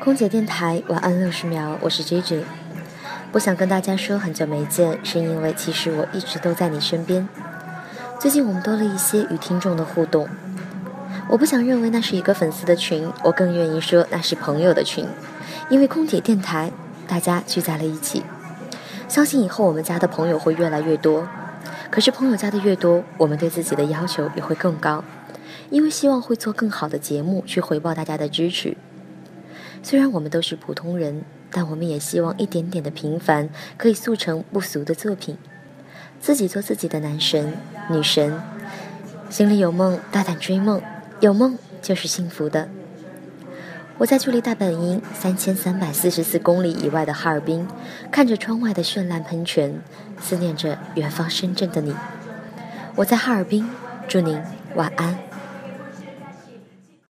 空姐电台晚安六十秒，我是 J J。不想跟大家说很久没见，是因为其实我一直都在你身边。最近我们多了一些与听众的互动，我不想认为那是一个粉丝的群，我更愿意说那是朋友的群。因为空姐电台，大家聚在了一起，相信以后我们家的朋友会越来越多。可是朋友加的越多，我们对自己的要求也会更高，因为希望会做更好的节目去回报大家的支持。虽然我们都是普通人，但我们也希望一点点的平凡可以塑成不俗的作品。自己做自己的男神、女神，心里有梦，大胆追梦，有梦就是幸福的。我在距离大本营三千三百四十四公里以外的哈尔滨，看着窗外的绚烂喷泉，思念着远方深圳的你。我在哈尔滨，祝您晚安。